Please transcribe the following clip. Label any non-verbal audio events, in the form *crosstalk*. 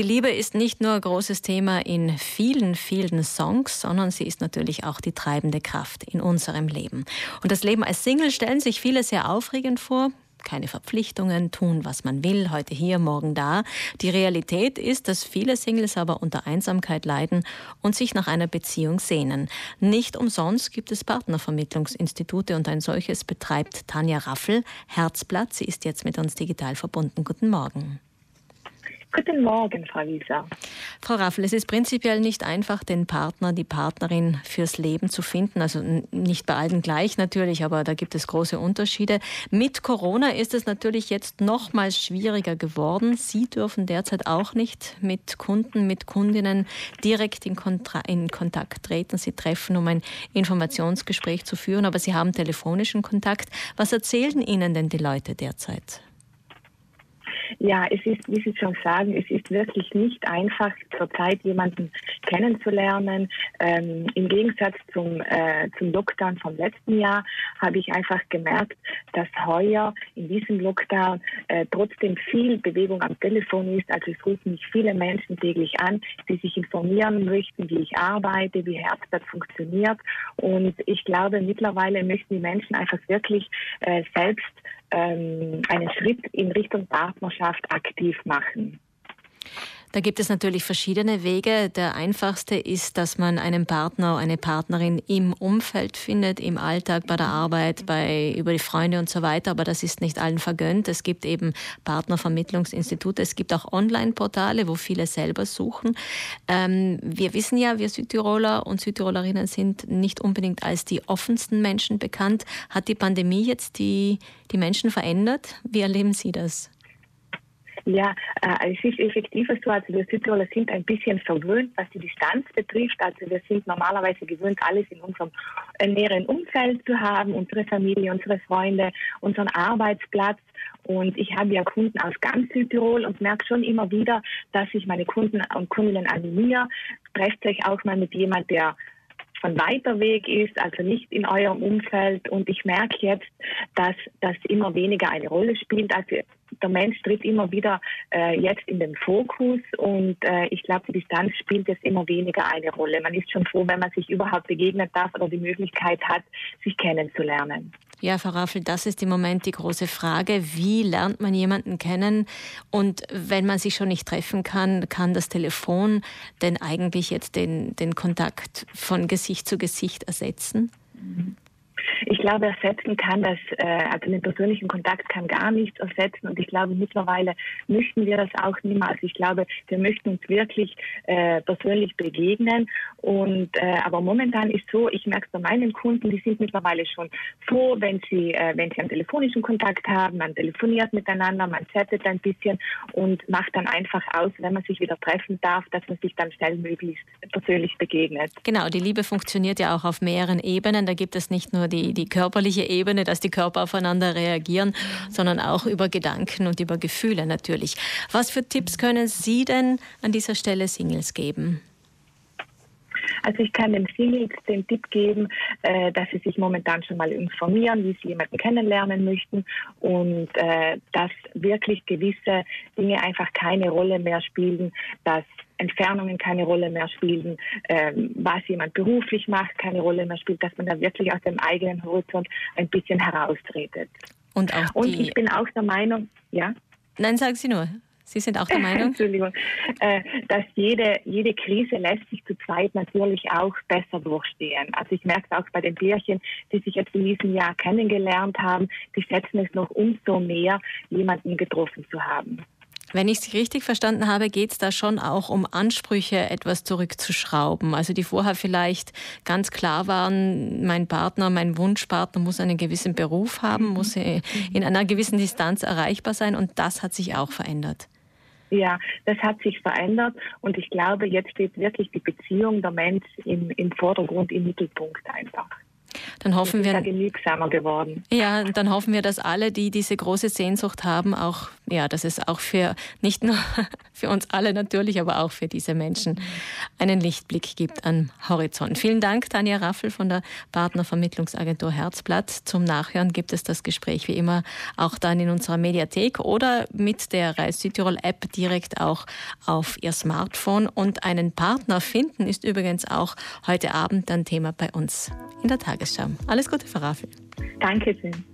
Die Liebe ist nicht nur ein großes Thema in vielen, vielen Songs, sondern sie ist natürlich auch die treibende Kraft in unserem Leben. Und das Leben als Single stellen sich viele sehr aufregend vor keine Verpflichtungen, tun, was man will, heute hier, morgen da. Die Realität ist, dass viele Singles aber unter Einsamkeit leiden und sich nach einer Beziehung sehnen. Nicht umsonst gibt es Partnervermittlungsinstitute und ein solches betreibt Tanja Raffel. Herzblatt, sie ist jetzt mit uns digital verbunden. Guten Morgen. Guten Morgen, Frau Wieser. Frau Raffel, es ist prinzipiell nicht einfach, den Partner, die Partnerin fürs Leben zu finden. Also nicht bei allen gleich natürlich, aber da gibt es große Unterschiede. Mit Corona ist es natürlich jetzt noch mal schwieriger geworden. Sie dürfen derzeit auch nicht mit Kunden, mit Kundinnen direkt in, Kontra in Kontakt treten. Sie treffen, um ein Informationsgespräch zu führen, aber Sie haben telefonischen Kontakt. Was erzählen Ihnen denn die Leute derzeit? Ja, es ist, wie Sie schon sagen, es ist wirklich nicht einfach, zurzeit jemanden kennenzulernen. Ähm, Im Gegensatz zum, äh, zum Lockdown vom letzten Jahr habe ich einfach gemerkt, dass heuer in diesem Lockdown äh, trotzdem viel Bewegung am Telefon ist. Also es rufen mich viele Menschen täglich an, die sich informieren möchten, wie ich arbeite, wie Herzblatt funktioniert. Und ich glaube, mittlerweile möchten die Menschen einfach wirklich äh, selbst ähm, einen Schritt in Richtung Partnerschaft aktiv machen. Da gibt es natürlich verschiedene Wege. Der einfachste ist, dass man einen Partner, eine Partnerin im Umfeld findet, im Alltag, bei der Arbeit, bei, über die Freunde und so weiter. Aber das ist nicht allen vergönnt. Es gibt eben Partnervermittlungsinstitute. Es gibt auch Online-Portale, wo viele selber suchen. Ähm, wir wissen ja, wir Südtiroler und Südtirolerinnen sind nicht unbedingt als die offensten Menschen bekannt. Hat die Pandemie jetzt die, die Menschen verändert? Wie erleben Sie das? Ja, äh, es ist effektiv so, also wir Südtiroler sind ein bisschen verwöhnt, was die Distanz betrifft. Also wir sind normalerweise gewöhnt, alles in unserem näheren Umfeld zu haben, unsere Familie, unsere Freunde, unseren Arbeitsplatz. Und ich habe ja Kunden aus ganz Südtirol und merke schon immer wieder, dass ich meine Kunden und Kundinnen animiere. Trefft euch auch mal mit jemand, der von weiter Weg ist, also nicht in eurem Umfeld. Und ich merke jetzt, dass das immer weniger eine Rolle spielt. Also der Mensch tritt immer wieder äh, jetzt in den Fokus und äh, ich glaube, die Distanz spielt jetzt immer weniger eine Rolle. Man ist schon froh, wenn man sich überhaupt begegnen darf oder die Möglichkeit hat, sich kennenzulernen. Ja, Frau Raffel, das ist im Moment die große Frage. Wie lernt man jemanden kennen? Und wenn man sich schon nicht treffen kann, kann das Telefon denn eigentlich jetzt den, den Kontakt von Gesicht zu Gesicht ersetzen? Mhm. Ich glaube, ersetzen kann das, äh, also den persönlichen Kontakt kann gar nichts ersetzen. Und ich glaube, mittlerweile möchten wir das auch niemals. Ich glaube, wir möchten uns wirklich äh, persönlich begegnen. Und äh, aber momentan ist so, ich merke es bei meinen Kunden, die sind mittlerweile schon froh, wenn sie, wenn sie einen telefonischen Kontakt haben, man telefoniert miteinander, man chattet ein bisschen und macht dann einfach aus, wenn man sich wieder treffen darf, dass man sich dann schnellmöglichst persönlich begegnet. Genau, die Liebe funktioniert ja auch auf mehreren Ebenen. Da gibt es nicht nur die die, körperliche Ebene, dass die Körper aufeinander reagieren, sondern auch über Gedanken und über Gefühle natürlich. Was für Tipps können Sie denn an dieser Stelle Singles geben? Also ich kann den Singles den Tipp geben, äh, dass sie sich momentan schon mal informieren, wie sie jemanden kennenlernen möchten und äh, dass wirklich gewisse Dinge einfach keine Rolle mehr spielen, dass Entfernungen keine Rolle mehr spielen, ähm, was jemand beruflich macht, keine Rolle mehr spielt, dass man da wirklich aus dem eigenen Horizont ein bisschen heraustretet. Und, auch Und ich bin auch der Meinung, ja? Nein, sagen Sie nur. Sie sind auch der Meinung? *laughs* Entschuldigung, äh, dass jede, jede Krise lässt sich zu zweit natürlich auch besser durchstehen. Also ich merke es auch bei den Bärchen, die sich jetzt in diesem Jahr kennengelernt haben, die schätzen es noch umso mehr, jemanden getroffen zu haben. Wenn ich Sie richtig verstanden habe, geht es da schon auch um Ansprüche, etwas zurückzuschrauben. Also die vorher vielleicht ganz klar waren, mein Partner, mein Wunschpartner muss einen gewissen Beruf haben, mhm. muss in einer gewissen Distanz erreichbar sein und das hat sich auch verändert. Ja, das hat sich verändert und ich glaube, jetzt steht wirklich die Beziehung der Mensch im, im Vordergrund, im Mittelpunkt einfach. Dann hoffen wir, ja genügsamer geworden. Ja, dann hoffen wir, dass alle, die diese große Sehnsucht haben, auch, ja, dass es auch für, nicht nur für uns alle natürlich, aber auch für diese Menschen einen Lichtblick gibt an Horizont. Vielen Dank, Tanja Raffel von der Partnervermittlungsagentur Herzblatt. Zum Nachhören gibt es das Gespräch wie immer auch dann in unserer Mediathek oder mit der Reis Südtirol App direkt auch auf Ihr Smartphone. Und einen Partner finden ist übrigens auch heute Abend ein Thema bei uns in der Tagesschau. Alles Gute, Frau Raffel. Danke schön.